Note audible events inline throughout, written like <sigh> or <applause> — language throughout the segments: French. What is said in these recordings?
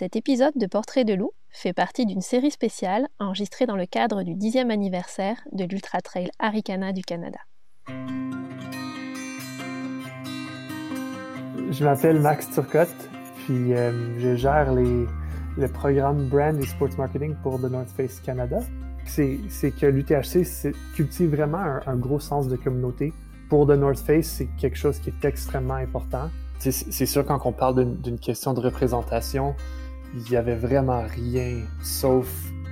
Cet épisode de Portrait de loup fait partie d'une série spéciale enregistrée dans le cadre du 10e anniversaire de l'Ultra Trail Arikana du Canada. Je m'appelle Max Turcotte, puis euh, je gère les, le programme Brand et Sports Marketing pour The North Face Canada. C'est que l'UTHC cultive vraiment un, un, gros sens de communauté. Pour The North Face, c'est quelque chose qui est extrêmement important. C'est sûr, quand on parle d'une question de représentation, il n'y avait vraiment rien sauf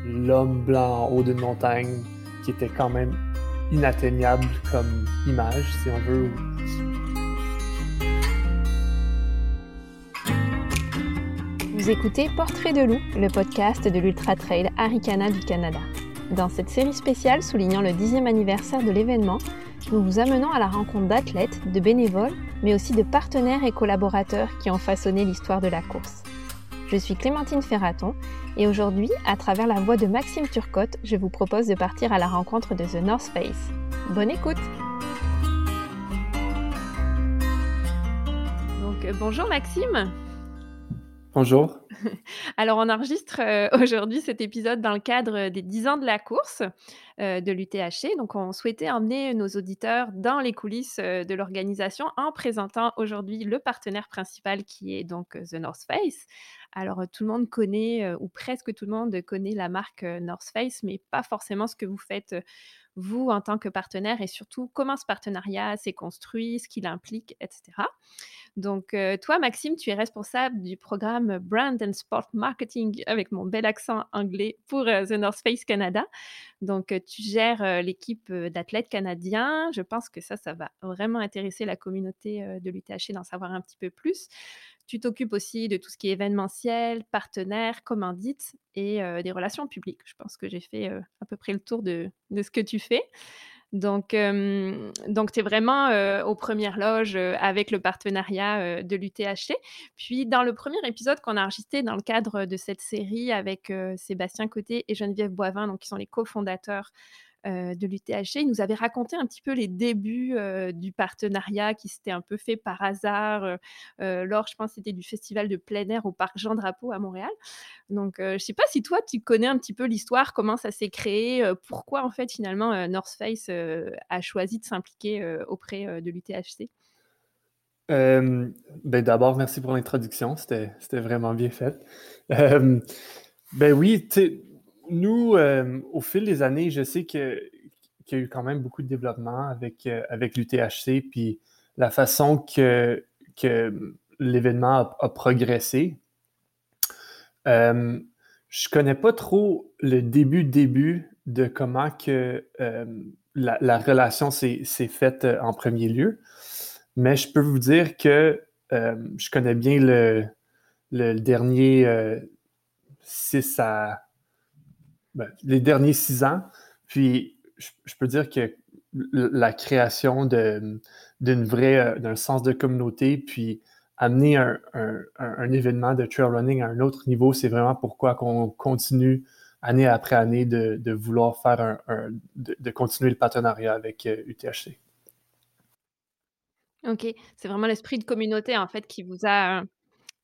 l'homme blanc en haut d'une montagne qui était quand même inatteignable comme image, si on veut. Vous écoutez Portrait de loup, le podcast de l'Ultra Trail Arikana du Canada. Dans cette série spéciale soulignant le 10e anniversaire de l'événement, nous vous amenons à la rencontre d'athlètes, de bénévoles, mais aussi de partenaires et collaborateurs qui ont façonné l'histoire de la course. Je suis Clémentine Ferraton et aujourd'hui, à travers la voix de Maxime Turcotte, je vous propose de partir à la rencontre de The North Face. Bonne écoute Donc, euh, bonjour Maxime Bonjour. <laughs> Alors, on enregistre euh, aujourd'hui cet épisode dans le cadre des 10 ans de la course euh, de l'UTHC. Donc, on souhaitait emmener nos auditeurs dans les coulisses de l'organisation en présentant aujourd'hui le partenaire principal qui est donc The North Face. Alors, tout le monde connaît, ou presque tout le monde connaît la marque North Face, mais pas forcément ce que vous faites vous en tant que partenaire et surtout comment ce partenariat s'est construit, ce qu'il implique, etc. Donc, toi, Maxime, tu es responsable du programme Brand and Sport Marketing avec mon bel accent anglais pour The North Face Canada. Donc, tu gères l'équipe d'athlètes canadiens. Je pense que ça, ça va vraiment intéresser la communauté de l'UTH d'en savoir un petit peu plus. Tu t'occupes aussi de tout ce qui est événementiel, partenaire, commandite et des relations publiques. Je pense que j'ai fait à peu près le tour de, ce que tu fais. Donc, donc tu es vraiment aux premières loges avec le partenariat de l'UTHC. Puis, dans le premier épisode qu'on a enregistré dans le cadre de cette série avec Sébastien Côté et Geneviève Boivin, donc qui sont les cofondateurs euh, de l'UTHC. Il nous avait raconté un petit peu les débuts euh, du partenariat qui s'était un peu fait par hasard euh, lors, je pense, c'était du festival de plein air au parc Jean Drapeau à Montréal. Donc, je ne sais pas si toi, tu connais un petit peu l'histoire, comment ça s'est créé, pourquoi en fait finalement North Face a choisi de s'impliquer auprès de l'UTHC. ben D'abord, merci pour l'introduction, c'était vraiment bien fait. ben oui, nous, euh, au fil des années, je sais qu'il y a eu quand même beaucoup de développement avec, euh, l'UTHC, puis la façon que, l'événement a, progressé. Euh, je connais pas trop le début début de comment que la, relation s'est faite en premier lieu, mais je peux vous dire que je connais bien le, le dernier 6 à ben, les derniers six ans. Puis, je, peux dire que la création d'une vraie, euh, d'un sens de communauté, puis amener un, événement de trail running à un autre niveau, c'est vraiment pourquoi qu'on continue année après année de, vouloir faire un, de, continuer le partenariat avec UTHC. Euh, OK. C'est vraiment l'esprit de communauté, en fait, qui vous a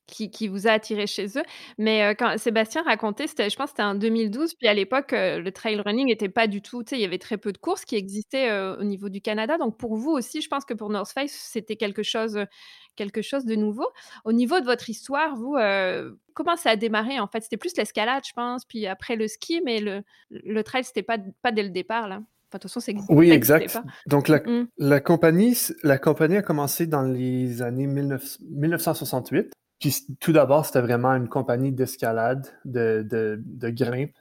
qui vous a attiré chez eux. Mais, quand Sébastien racontait, c'était je pense c'était en 2012, puis à l'époque, le trail running n'était pas du tout il y avait très peu de courses qui existaient, au niveau du Canada. Donc pour vous aussi, je pense que pour North Face, c'était quelque chose, quelque chose de nouveau. Au niveau de votre histoire, vous, comment ça a démarré en fait? C'était plus l'escalade, je pense, puis après le ski, mais le le trail, c'était pas pas dès le départ là? Enfin, de toute façon, c'est Oui, exact. Donc la mmh. la compagnie la compagnie a commencé dans les années 1968 tout d'abord, c'était vraiment une compagnie d'escalade, de, de, grimpe.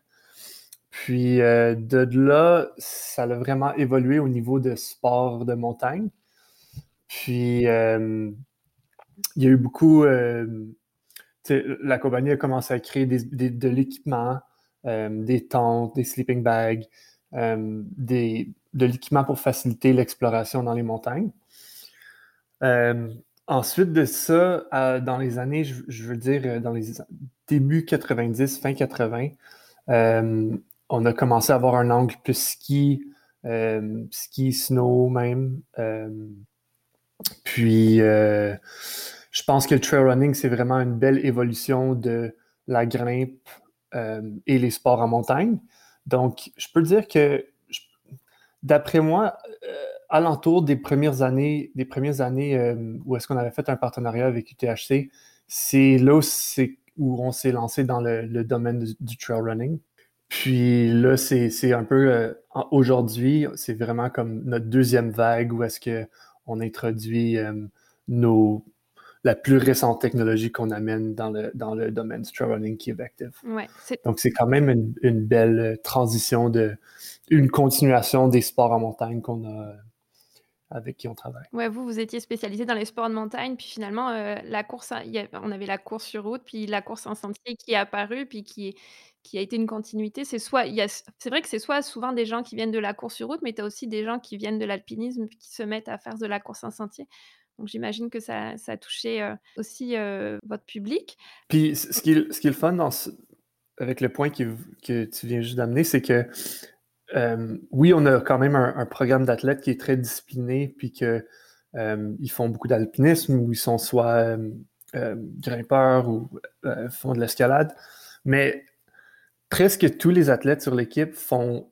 Puis euh, de là, ça a vraiment évolué au niveau de sport de montagne. Puis euh, il y a eu beaucoup. Euh, la compagnie a commencé à créer de l'équipement, des tentes, des sleeping bags, des, de l'équipement pour faciliter l'exploration dans les montagnes. Ensuite de ça, dans les années, je, veux dire, euh, dans les débuts 90, fin 80, euh, on a commencé à avoir un angle plus ski, euh, ski, snow même. puis, je pense que le trail running, c'est vraiment une belle évolution de la grimpe et les sports en montagne. Donc, je peux dire que, d'après moi, alentour des premières années, des premières années où est-ce qu'on avait fait un partenariat avec UTHC, c'est là où, on s'est lancé dans le, domaine du trail running. Puis là, c'est un peu euh, aujourd'hui, c'est vraiment comme notre deuxième vague où est-ce qu'on introduit euh, nos, la plus récente technologie qu'on amène dans le, dans le domaine du trail running qui est Vective. Donc, c'est quand même une, une, belle transition de une continuation des sports en montagne qu'on a avec qui on travaille. Ouais, vous, vous étiez spécialisé dans les sports de montagne, puis finalement, euh, la course, on avait la course sur route, puis la course en sentier qui est apparue, puis qui, qui a été une continuité. C'est soit, c'est vrai que c'est soit souvent des gens qui viennent de la course sur route, mais tu as aussi des gens qui viennent de l'alpinisme, puis qui se mettent à faire de la course en sentier. Donc j'imagine que ça, ça a touché euh, aussi euh, votre public. Puis ce qui, est, ce qui est le fun dans avec le point que tu viens juste d'amener, c'est que euh, oui, on a quand même un, programme d'athlètes qui est très discipliné, puis qu'ils euh, font beaucoup d'alpinisme, ou ils sont soit euh, grimpeurs ou font de l'escalade. Mais presque tous les athlètes sur l'équipe font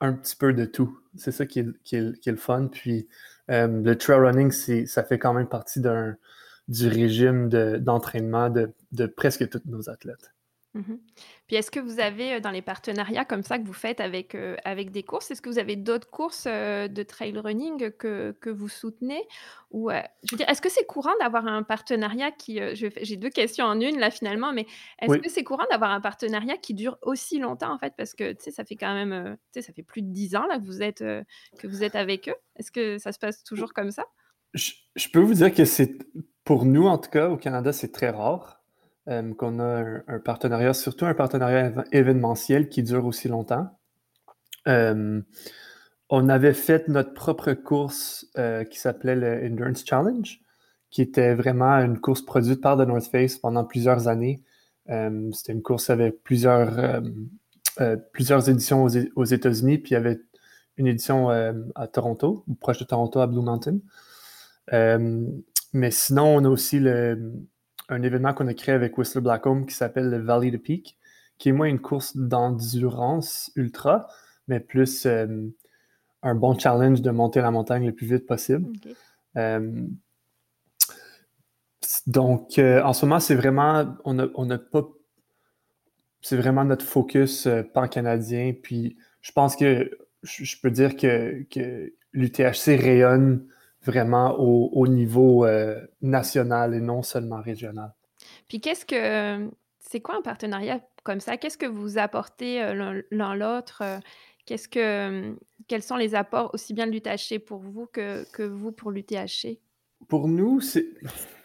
un petit peu de tout. C'est ça qui est, le fun. Puis le trail running, ça fait quand même partie du régime d'entraînement de presque tous nos athlètes. Mmh Puis est-ce que vous avez, dans les partenariats comme ça que vous faites avec, avec des courses, est-ce que vous avez d'autres courses, de trail running que que vous soutenez? Ou, je veux dire, est-ce que c'est courant d'avoir un partenariat qui, j'ai deux questions en une là finalement, mais est-ce que c'est courant d'avoir un partenariat qui dure aussi longtemps en fait? Parce que, tu sais, ça fait quand même, tu sais, ça fait plus de 10 ans là que vous êtes, que vous êtes avec eux. Est-ce que ça se passe toujours comme ça? Je peux vous dire que c'est pour nous en tout cas au Canada, c'est très rare. Euh, qu'on a un, partenariat, surtout un partenariat événementiel qui dure aussi longtemps. Euh, on avait fait notre propre course euh, qui s'appelait le Endurance Challenge, qui était vraiment une course produite par The North Face pendant plusieurs années. C'était une course avec plusieurs, plusieurs éditions aux, États-Unis, puis il y avait une édition à Toronto, proche de Toronto, à Blue Mountain. mais sinon, on a aussi le, un événement qu'on a créé avec Whistler Blackcomb qui s'appelle le Valley de Peak, qui est moins une course d'endurance ultra, mais plus euh, un bon challenge de monter la montagne le plus vite possible. Euh, donc, euh, en ce moment, c'est vraiment, on n'a pas, c'est vraiment notre focus pan-canadien. Puis, je pense que je, peux dire que, que l'UTHC rayonne vraiment au, niveau euh, national et non seulement régional. Puis qu'est-ce que c'est quoi un partenariat comme ça? Qu'est-ce que vous apportez euh, l'un l'autre? Euh, Qu'est-ce que quels sont les apports aussi bien de l'UTHC pour vous que, que vous pour l'UTHC Pour nous, c'est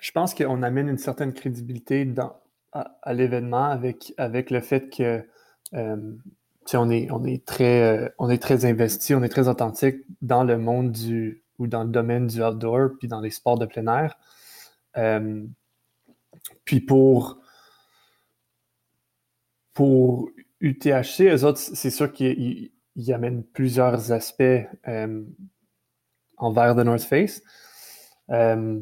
je pense qu'on amène une certaine crédibilité dans, à, l'événement avec, avec le fait que on est, on est très on est très investi, on est très authentique dans le monde du ou dans le domaine du outdoor, puis dans les sports de plein air. Euh, puis pour, pour UTHC, eux autres, c'est sûr qu'ils amènent plusieurs aspects euh, envers The North Face. Euh,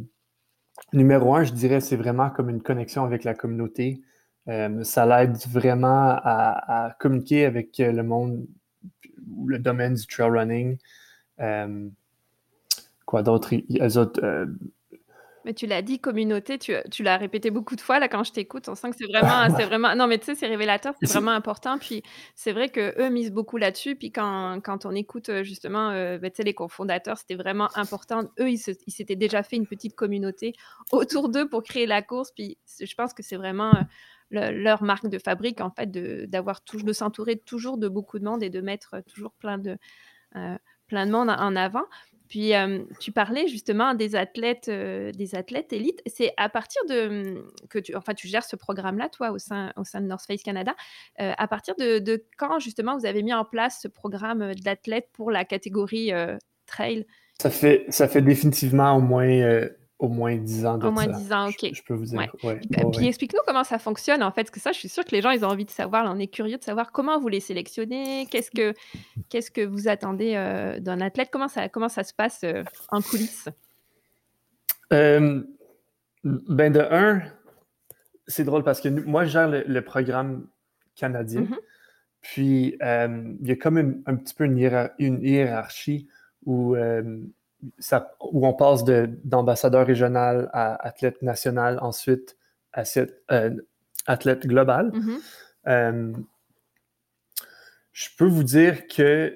numéro un, je dirais, c'est vraiment comme une connexion avec la communauté. ça l'aide vraiment à, communiquer avec le monde, le domaine du trail running. Quoi d'autre? Euh, mais tu l'as dit, communauté, tu, tu l'as répété beaucoup de fois là quand je t'écoute. On sent que c'est vraiment, c'est vraiment. Non, mais tu sais, c'est révélateur, c'est vraiment important. Puis c'est vrai que eux misent beaucoup là-dessus. Puis quand, quand on écoute euh, justement, euh, ben, tu sais, les cofondateurs, c'était vraiment important. Eux, ils, s'étaient déjà fait une petite communauté autour d'eux pour créer la course. Puis je pense que c'est vraiment leur marque de fabrique en fait, de d'avoir de s'entourer toujours de beaucoup de monde et de mettre toujours plein de plein de monde en avant. Puis tu parlais justement des athlètes, des athlètes élites. C'est à partir de mmh, que tu, enfin, tu gères ce programme-là, toi, au sein, au sein de North Face Canada. à partir de, de, quand justement vous avez mis en place ce programme d'athlètes pour la catégorie trail? Ça fait, ça fait définitivement au moins au moins 10 ans de Au moins 10 ans, OK. Je, peux vous dire. Puis, explique-nous comment ça fonctionne, en fait, parce que ça, je suis sûre que les gens, ils ont envie de savoir. on est curieux de savoir comment vous les sélectionnez, qu'est-ce que, qu'est-ce que vous attendez euh, d'un athlète, comment ça, comment ça se passe euh, en coulisses? Euh, ben, de un, c'est drôle parce que moi, je gère le, programme canadien. Mhm. Puis, il y a comme un petit peu une, hiérarchie où, ça, où on passe d'ambassadeur régional à athlète national, ensuite à euh, athlète global. Mhm. je peux vous dire que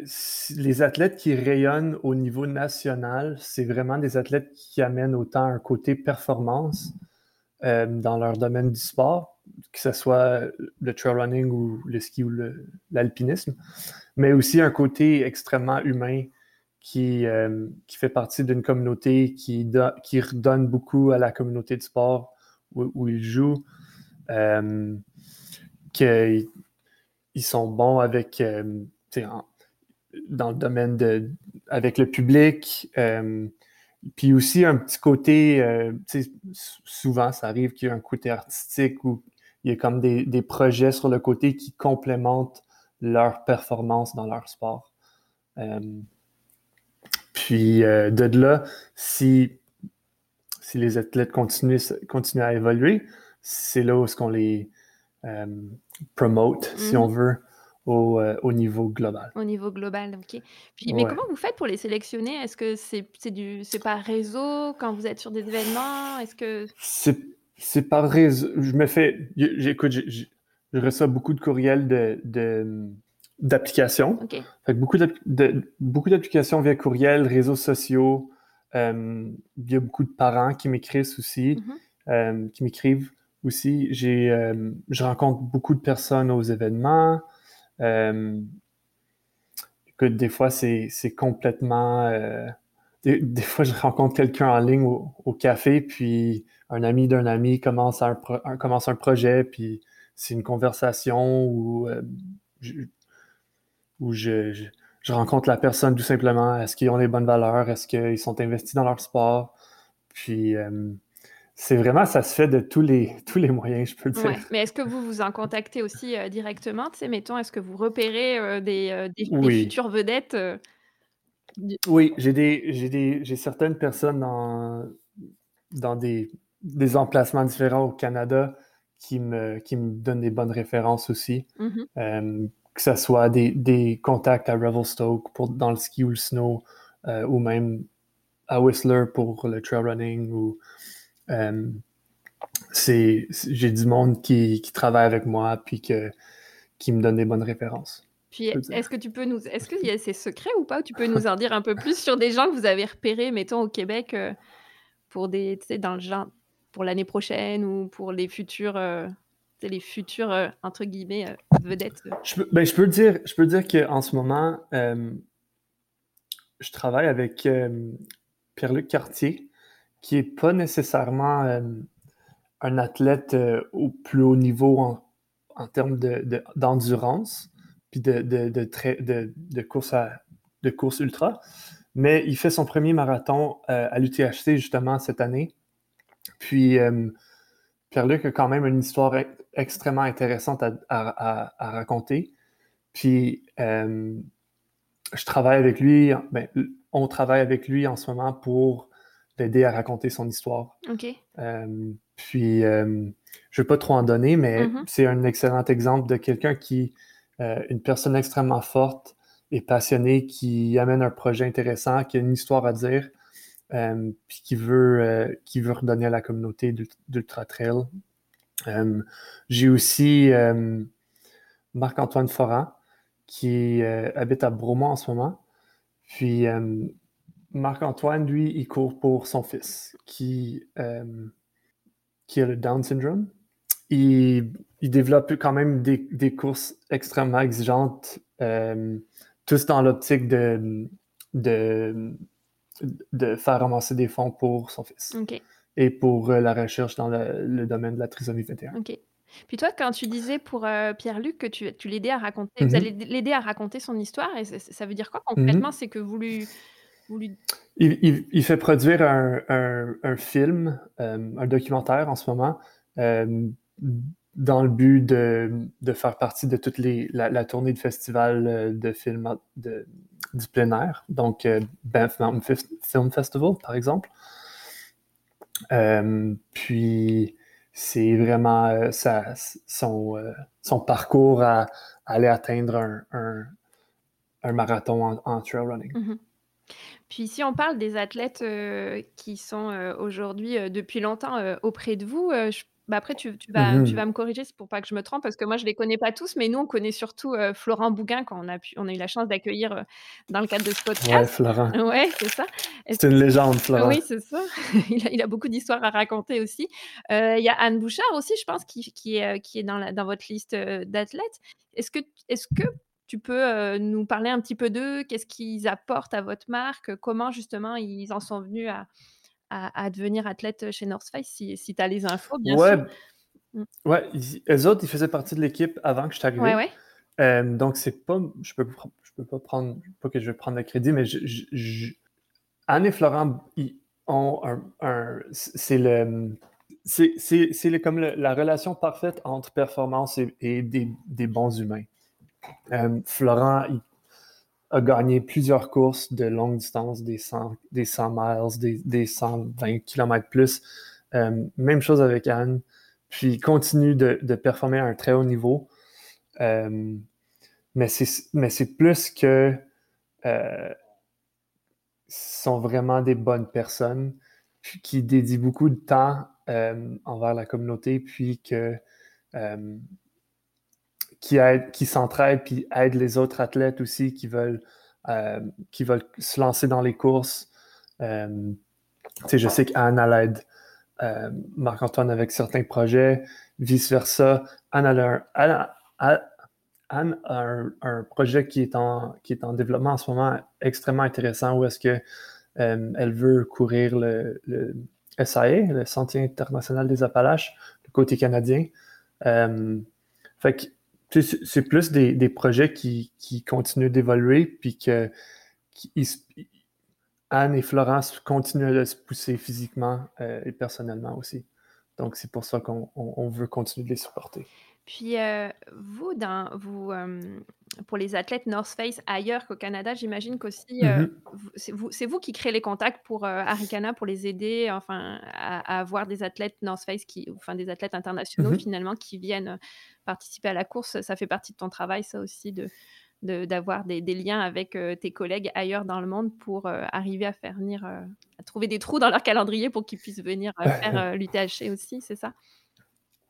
les athlètes qui rayonnent au niveau national, c'est vraiment des athlètes qui amènent autant un côté performance dans leur domaine du sport, que ce soit le trail running ou le ski ou l'alpinisme, mais aussi un côté extrêmement humain qui, euh, qui fait partie d'une communauté qui, redonne beaucoup à la communauté de sport où, où ils jouent, euh, qu'ils ils sont bons avec, euh, dans le domaine de, avec le public, euh, puis aussi un petit côté, souvent ça arrive qu'il y a un côté artistique ou il y a comme des, projets sur le côté qui complémentent leur performance dans leur sport. Puis euh, de là, si, si les athlètes continuent, continuent à évoluer, c'est là où est-ce qu'on les euh, promote, si on mm-hmm. veut, au, euh, au, niveau global. Au niveau global, ok. Puis, mais comment vous faites pour les sélectionner? Est-ce que c'est du c'est par réseau quand vous êtes sur des événements? Est-ce que c'est par réseau. Je me fais. J'écoute, je reçois beaucoup de courriels de, d'applications. beaucoup, de, beaucoup d'applications via courriel, réseaux sociaux. Euh, il y a beaucoup de parents qui m'écrivent aussi, mm-hmm. euh, qui m'écrivent aussi. J'ai, euh, je rencontre beaucoup de personnes aux événements. écoute, des fois, c'est, c'est complètement des, fois, je rencontre quelqu'un en ligne au, café, puis un ami d'un ami commence un, commence un projet, puis c'est une conversation où, euh, je, je, rencontre la personne tout simplement. Est-ce qu'ils ont les bonnes valeurs? Est-ce qu'ils sont investis dans leur sport? Puis, euh, c'est vraiment, ça se fait de tous les, <laughs> tous les moyens, je peux dire. Mais est-ce que vous vous en contactez aussi euh, directement? Tu sais, mettons, est-ce que vous repérez des, des, futures vedettes? Oui, j'ai des, j'ai des, j'ai certaines personnes dans, dans des, des emplacements différents au Canada qui me, qui me donnent des bonnes références aussi. Mm-hmm. Euh, que ce soit des, des, contacts à Revelstoke pour, dans le ski ou le snow, euh, ou même à Whistler pour le trail running. Ou, euh, c'est, j'ai du monde qui, qui travaille avec moi puis que, qui me donne des bonnes références. Puis, est-ce que tu peux nous est-ce qu'il y a ces secrets ou pas? tu peux nous en dire un peu plus sur des gens que vous avez repérés, mettons, au Québec, euh, pour des tu sais, dans le genre pour l'année prochaine ou pour les futurs, les futurs, euh, entre guillemets, «vedettes», Je peux ben, je peux dire je peux dire qu'en ce moment, je travaille avec, Pierre-Luc Cartier, qui est pas nécessairement, un athlète, au plus haut niveau en en termes de d'endurance puis de, de, de, de, course à, de course ultra. Mais il fait son premier marathon euh, à l'UTHC justement cette année. Puis euh, Pierre-Luc a quand même une histoire extrêmement intéressante à, à, à raconter. Puis euh, je travaille avec lui, ben, on travaille avec lui en ce moment pour l'aider à raconter son histoire. OK. puis je ne vais pas trop en donner, mais mm-hmm. c'est un excellent exemple de quelqu'un qui euh, une personne extrêmement forte et passionnée qui amène un projet intéressant, qui a une histoire à dire, euh, puis qui veut, euh, qui veut redonner à la communauté d'Ultra Trail. J'ai aussi Marc-Antoine Foran, qui habite à Bromont en ce moment. Puis Marc-Antoine, lui, il court pour son fils, qui, qui a le Down syndrome il, développe quand même des, courses extrêmement exigeantes, euh, tous dans l'optique de, de, faire ramasser des fonds pour son fils. Et pour euh, la recherche dans le, domaine de la trisomie 21. OK. Puis toi, quand tu disais pour euh, Pierre-Luc que tu, tu l'aidais à raconter, vous mm-hmm. allez l'aider à raconter son histoire, et ça, veut dire quoi concrètement? Mm-hmm. C'est que vous lui, Il, fait produire un, un, film, un documentaire en ce moment, dans le but de, de, faire partie de toute la, tournée de festival euh, de films de, du plein donc euh, Banff Mountain Film Festival, par exemple. Euh, puis, c'est vraiment son, son parcours à, aller atteindre un, un, marathon en, trail running. Mmh puis si on parle des athlètes, qui sont, aujourd'hui, depuis longtemps, auprès de vous, bah, après tu tu vas tu Mmh vas me corriger, c'est pour pas que je me trompe parce que moi je les connais pas tous, mais nous on connaît surtout, Florent Bougain qu'on a pu on a eu la chance d'accueillir, dans le cadre de ce Ouais, podcast. Florent. <laughs> Ouais, c'est ça. C'est une légende, Florent. Oui, c'est ça. <laughs> Il a il a beaucoup d'histoires à raconter aussi. il y a Anne Bouchard aussi, je pense, qui qui est, qui est dans la dans votre liste, d'athlètes. Est-ce que est-ce que tu peux, nous parler un petit peu d'eux? Qu'est-ce qu'ils apportent à votre marque? Comment justement ils en sont venus à à devenir athlètes chez North Face si si tu as les infos, bien Ouais, sûr? Mmh. ouais, eux autres, ils faisaient partie de l'équipe avant que je Ouais, arrivé. ouais. donc c'est pas je peux je peux pas prendre pas que je vais prendre le crédit, mais je Anne et Florent, ils ont un c'est le c'est comme la relation parfaite entre performance et des des bons humains. Florent, il a gagné plusieurs courses de longue distance, des 100, des 100 miles, des, des 120 km plus. même chose avec Anne. Puis continue de, performer à un très haut niveau. mais c'est plus que euh, sont vraiment des bonnes personnes qui dédient beaucoup de temps envers la communauté, puis que qui, qui s'entraident puis aident les autres athlètes aussi qui veulent, euh, qui veulent se lancer dans les courses. Euh, je sais qu'Anne, elle aide euh, Marc-Antoine avec certains projets, vice-versa. Anne, a, un, un, projet qui est, en, qui est en développement en ce moment extrêmement intéressant où est-ce que elle veut courir le, le, SAE, le Sentier international des Appalaches, le côté canadien. fait que c'est plus des, projets qui, continuent d'évoluer, puis que Anne et Florence continuent à se pousser physiquement euh, et personnellement aussi. Donc, c'est pour ça qu'on veut continuer de les supporter. Puis, euh, vous, dans, vous pour les athlètes North Face ailleurs qu'au Canada, j'imagine qu'aussi, euh, mm-hmm. c'est vous, qui créez les contacts pour Arikana, pour les aider enfin, à, avoir des athlètes North Face, qui, enfin des athlètes internationaux mm-hmm. finalement qui viennent participer à la course. Ça fait partie de ton travail, ça aussi, de d'avoir des, des, liens avec tes collègues ailleurs dans le monde pour arriver à faire venir, à trouver des trous dans leur calendrier pour qu'ils puissent venir <laughs> faire l'UTHC aussi, c'est ça?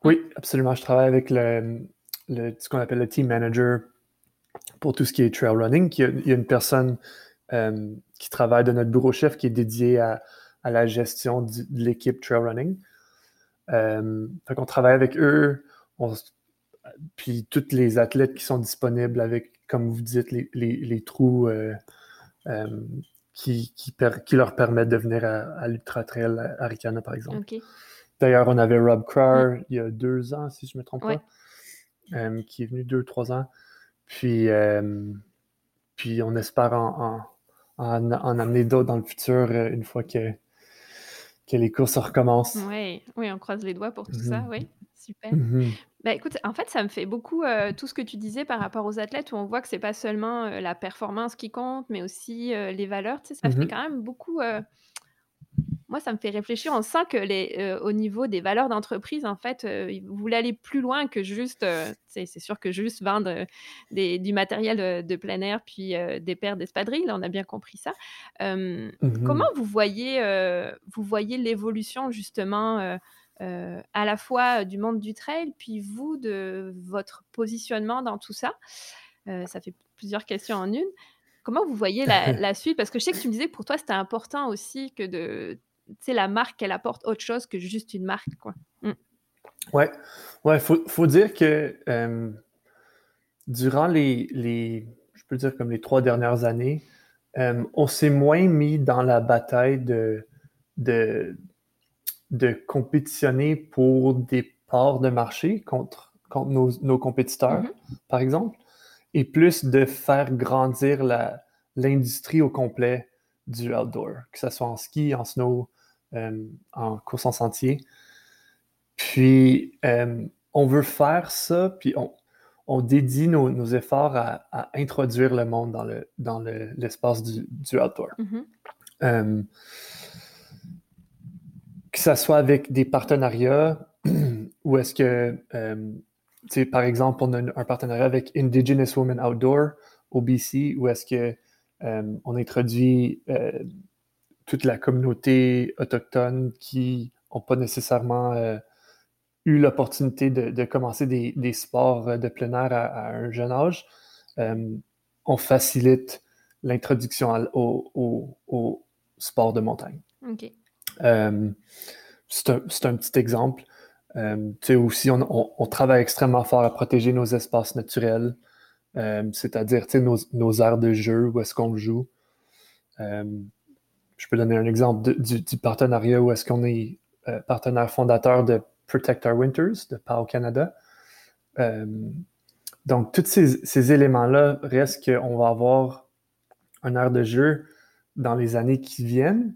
Oui, absolument. Je travaille avec le, ce qu'on appelle le team manager pour tout ce qui est trail running. Il y a, une personne euh, qui travaille de notre bureau chef qui est dédiée à, la gestion de l'équipe trail running. Euh, fait travaille avec eux, puis tous les athlètes qui sont disponibles avec, comme vous dites, les, trous euh, qui, qui, leur permettent de venir à, à l'Ultra Trail à Arikana, par exemple. D'ailleurs, on avait Rob Carr il y a deux ans, si je ne me trompe pas, euh, qui est venu deux, trois ans. Puis, euh, puis on espère en, amener d'autres dans le futur euh, une fois que, que les courses recommencent. Oui, oui, on croise les doigts pour tout ça, mhm. oui, super. Mhm. Bah, écoute, en fait, ça me fait beaucoup tout ce que tu disais par rapport aux athlètes, où on voit que c'est pas seulement la performance qui compte, mais aussi les valeurs. Tu sais, ça fait mhm. quand même beaucoup moi, ça me fait réfléchir. On sent que les, euh, au niveau des valeurs d'entreprise, en fait, euh, vous voulez aller plus loin que juste, euh, c'est sûr que juste vendre des, du matériel de plein air puis des paires d'espadrilles. On a bien compris ça. Comment mmh vous voyez, vous voyez l'évolution justement à la fois du monde du trail, puis vous de votre positionnement dans tout ça? Ça fait plusieurs questions en une. Comment vous voyez la, <laughs> la, suite? Parce que je sais que tu me disais que pour toi, c'était important aussi que de la marque, elle apporte autre chose que juste une marque, quoi. Mmh. Ouais, ouais, faut, faut dire que durant les, les, je peux dire comme les trois dernières années, on s'est moins mis dans la bataille de, de, de compétitionner pour des parts de marché contre, contre nos, nos compétiteurs, mmh par exemple, et plus de faire grandir l'industrie au complet du outdoor, que ce soit en ski, en snow, euh, en course en sentier. Puis, euh, on veut faire ça, puis on, on dédie nos, nos efforts à, à, introduire le monde dans, le, dans l'espace du, du, outdoor. Mm-hmm. Euh, que ce soit avec des partenariats, <clears throat> où est-ce que, par exemple, on a un, partenariat avec Indigenous Women Outdoor au BC, où est-ce que euh, on introduit euh, toute la communauté autochtone qui n'ont pas nécessairement eu l'opportunité de, commencer des, sports de plein air à, un jeune âge. on facilite l'introduction au, au, sport de montagne. C'est un, petit exemple. Euh, aussi, on, travaille extrêmement fort à protéger nos espaces naturels, euh, c'est-à-dire nos, nos aires de jeu, où est-ce qu'on joue. Euh, je peux donner un exemple du, partenariat où est-ce qu'on est, euh, partenaire fondateur de Protect Our Winters de PAO Canada. donc, tous ces, éléments-là restent qu'on va avoir un aire de jeu dans les années qui viennent,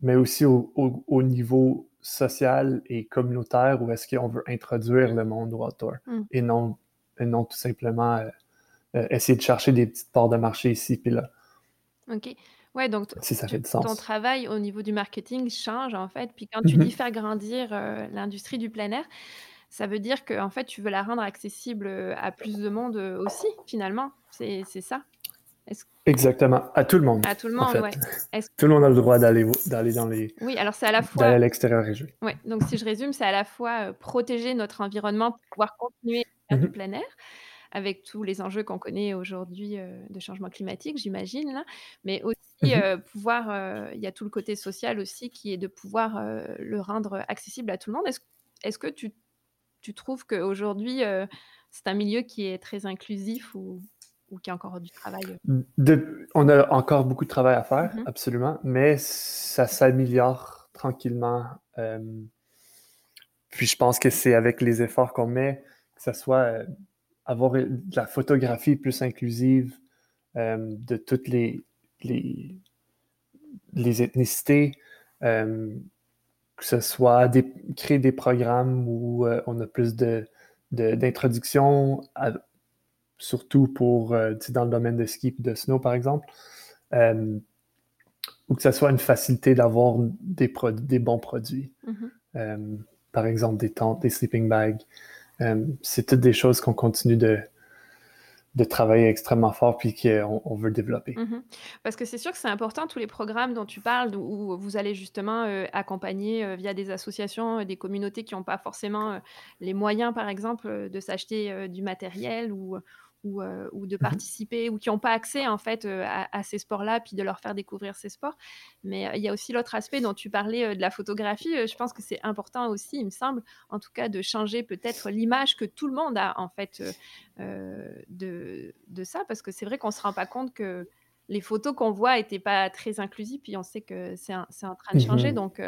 mais aussi au, au niveau social et communautaire ou est-ce qu'on veut introduire le monde au outdoor hmm. et, non, non tout simplement euh, euh, essayer de chercher des petites parts de marché ici puis là. OK. Ouais, donc si ça fait du sens. ton travail au niveau du marketing change en fait. Puis quand tu dis mhm. faire grandir euh, l'industrie du plein air, ça veut dire que en fait tu veux la rendre accessible à plus de monde aussi finalement. C'est ça. Exactement, à tout le monde. À tout le monde, Tout le monde a le droit d'aller d'aller dans les. Oui, alors c'est à la fois. D'aller à l'extérieur et jouer. Oui, donc si je résume, c'est à la fois euh, protéger notre environnement pour pouvoir continuer à faire du mhm. plein air, avec tous les enjeux qu'on connaît aujourd'hui euh, de changement climatique, j'imagine, là, mais aussi mhm. euh, pouvoir. Il y a tout le côté social aussi qui est de pouvoir le rendre accessible à tout le monde. Est-ce est que tu, tu trouves qu'aujourd'hui, c'est un milieu qui est très inclusif ou ou qu'il y a encore du travail? on a encore beaucoup de travail à faire, mm-hmm. absolument, mais ça s'améliore tranquillement. Euh, puis je pense que c'est avec les efforts qu'on met, que ce soit euh, avoir de la photographie plus inclusive euh, de toutes les, les, ethnicités, que ce soit créer des programmes où on a plus de, d'introduction surtout pour euh, dans le domaine de ski et de snow, par exemple. Euh, ou que ce soit une facilité d'avoir des, des bons produits. Mm-hmm. Euh, par exemple, des tentes, des sleeping bags. C'est toutes des choses qu'on continue de, de travailler extrêmement fort puis qu'on on veut développer. Mm-hmm. Parce que c'est sûr que c'est important, tous les programmes dont tu parles, où vous allez justement accompagner via des associations, des communautés qui n'ont pas forcément les moyens, par exemple, de s'acheter du matériel ou, ou, euh, ou de mmh participer ou qui n'ont pas accès en fait euh, à, ces sports-là, puis de leur faire découvrir ces sports. Mais euh, il y a aussi l'autre aspect dont tu parlais de la photographie. je pense que c'est important aussi, il me semble, en tout cas, de changer peut-être l'image que tout le monde a en fait de, de ça, parce que c'est vrai qu'on se rend pas compte que les photos qu'on voit n'étaient pas très inclusives, puis on sait que c'est en train de changer. Mmh Donc,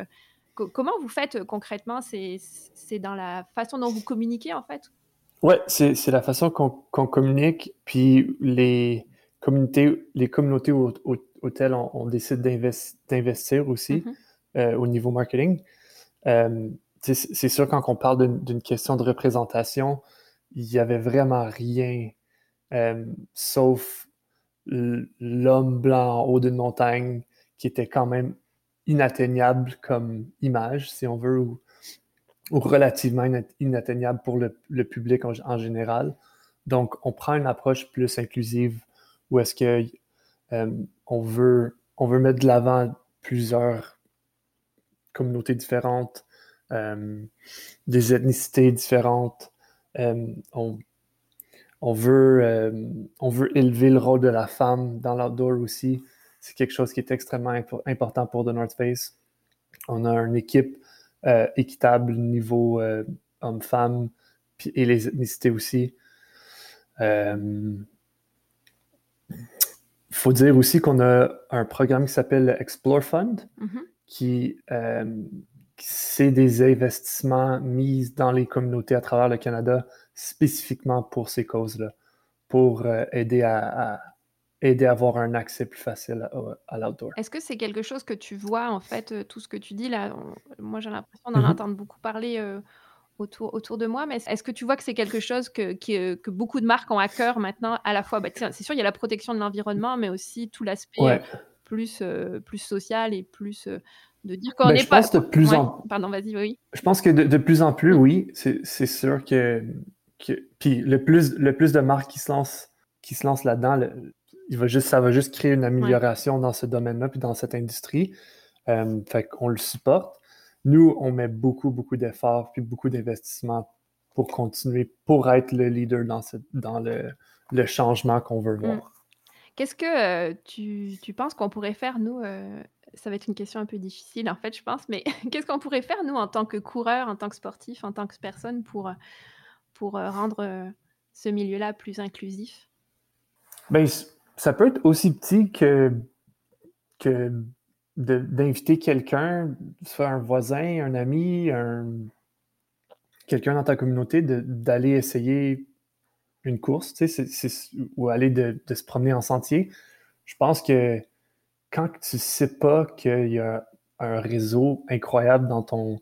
comment vous faites concrètement C'est dans la façon dont vous communiquez en fait? Ouais, c'est la façon qu'on communique, puis les communautés, les communautés auxquelles on, décide d'investir aussi mm-hmm. euh, au niveau marketing. Euh, c'est sûr, quand on parle d'une question de représentation, il n'y avait vraiment rien euh, sauf l'homme blanc en haut d'une montagne qui était quand même inatteignable comme image, si on veut, ou ou relativement inatteignable pour le, public en, général. Donc, on prend une approche plus inclusive où est-ce euh, on, veut, on veut mettre de l'avant plusieurs communautés différentes, euh, des ethnicités différentes. Euh, on, on, veut, on veut élever le rôle de la femme dans l'outdoor aussi. C'est quelque chose qui est extrêmement important pour The North Face. On a une équipe euh, équitable niveau euh, homme-femme et les ethnicités aussi. Il euh, faut dire aussi qu'on a un programme qui s'appelle Explore Fund, mm-hmm. qui, c'est des investissements mis dans les communautés à travers le Canada spécifiquement pour ces causes-là, pour aider à, aider à avoir un accès plus facile à, l'outdoor. Est-ce que c'est quelque chose que tu vois, en fait, euh, tout ce que tu dis là Moi, j'ai l'impression d'en mm-hmm. entendre beaucoup parler euh, autour, autour de moi, mais est-ce que tu vois que c'est quelque chose que, euh, que, beaucoup de marques ont à cœur maintenant, à la fois? Bah, C'est sûr, il y a la protection de l'environnement, mais aussi tout l'aspect plus, plus social et plus de dire qu'on Ben, n'est je pas. de plus Ouais, en Pardon, vas-y, oui. je pense que de, de plus en plus, oui, c'est c'est sûr que, que puis le plus le plus de marques qui se lancent qui se lancent là-dedans, le- il va juste ça va juste créer une amélioration dans ce domaine-là puis dans cette industrie. Euh, fait qu'on le supporte. Nous, on met beaucoup beaucoup d'efforts puis beaucoup d'investissements pour continuer pour être le leader dans ce, dans le, le changement qu'on veut voir. Mm. Qu'est-ce que euh, tu, tu penses qu'on pourrait faire, nous euh, Ça va être une question un peu difficile, en fait, je pense, mais <laughs> qu'est-ce qu'on pourrait faire, nous, en tant que coureur, en tant que sportif, en tant que personne, pour, pour rendre ce milieu-là plus inclusif? Ben, ça peut être aussi petit que, que d'inviter quelqu'un, soit un voisin, un ami, un, quelqu'un dans ta communauté, d'aller essayer une course, tu sais, ou aller de, se promener en sentier. Je pense que quand tu sais pas qu'il y a un réseau incroyable dans ton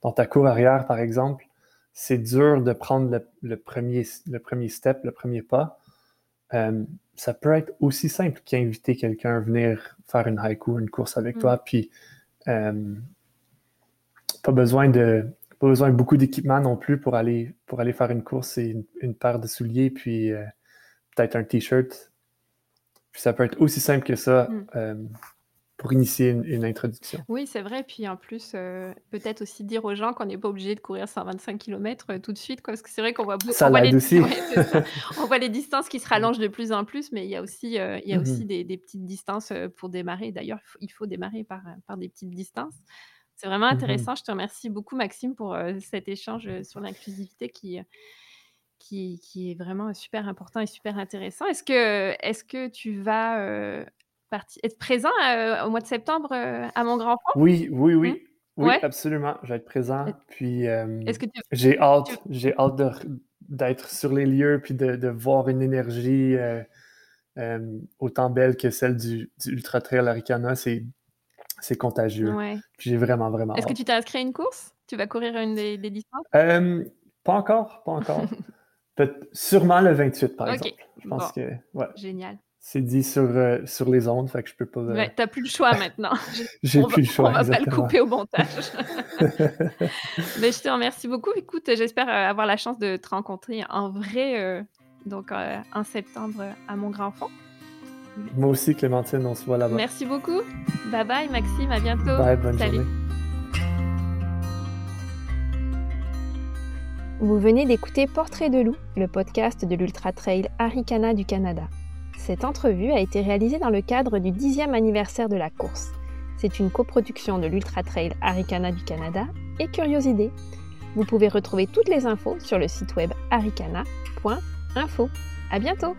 dans ta cour arrière, par exemple, c'est dur de prendre le premier, le premier step, le premier pas. Euh, ça peut être aussi simple qu'inviter quelqu'un à venir faire une ou une course avec Mm. toi, puis euh, pas besoin de pas besoin de beaucoup d'équipement non plus pour aller pour aller faire une course. Une, une paire de souliers, puis euh, peut-être un t-shirt. Puis ça peut être aussi simple que ça Mm. Euh, pour initier une, une introduction. Oui, c'est vrai. Puis en plus, euh, peut-être aussi dire aux gens qu'on n'est pas obligé de courir 125 km tout de suite, quoi, parce que c'est vrai qu'on voit, beau- Ça on voit les, aussi. <laughs> ouais, c'est ça. on voit les distances qui se rallongent de plus en plus, mais il y a aussi, euh, il y a aussi Mhm. des, des petites distances euh, pour démarrer. D'ailleurs, il faut- démarrer par, euh, par des petites distances. C'est vraiment Mhm. intéressant. Je te remercie beaucoup, Maxime, pour euh, cet échange euh, sur l'inclusivité qui, euh, qui, qui est vraiment super important et super intéressant. Est-ce que, est-ce que tu vas euh, parti- être présent euh, au mois de septembre euh, à mon grand fond Oui, oui, oui. Hmm? Oui, Ouais. absolument. Je vais être présent. Puis euh, tu, j'ai hâte, tu- j'ai hâte de d'être sur les lieux puis de, de voir une énergie euh, euh, autant belle que celle du, du Ultra Trail Aricana. C'est, c'est contagieux. ouais. Puis j'ai vraiment, vraiment Est-ce que tu t'es inscrit à une course? Tu vas courir une des, des distances? Pas encore, pas encore. <laughs> Peut- sûrement le 28, par exemple. Je pense Bon. que ouais, Génial. C'est dit sur, euh, sur les ondes, fait que je peux pas. euh, Ouais, t'as plus le choix maintenant. <laughs> j'ai va, plus le choix. on va pas le exactement. couper au montage. Mais <laughs> <laughs> je te remercie beaucoup. Écoute, j'espère euh, avoir la chance de te rencontrer en vrai, euh, donc euh, en septembre à mon grand fond. Moi aussi, Clémentine, on se voit là-bas. Merci beaucoup. Bye bye, Maxime. À bientôt. Bye, bonne Salut. journée. Vous venez d'écouter Portrait de loup, le podcast de l'Ultra Trail Aricana du Canada. Cette entrevue a été réalisée dans le cadre du 10e anniversaire de la course. C'est une coproduction de l'Ultra Trail Aricana du Canada et Curiosité. Vous pouvez retrouver toutes les infos sur le site web aricana.info. À bientôt!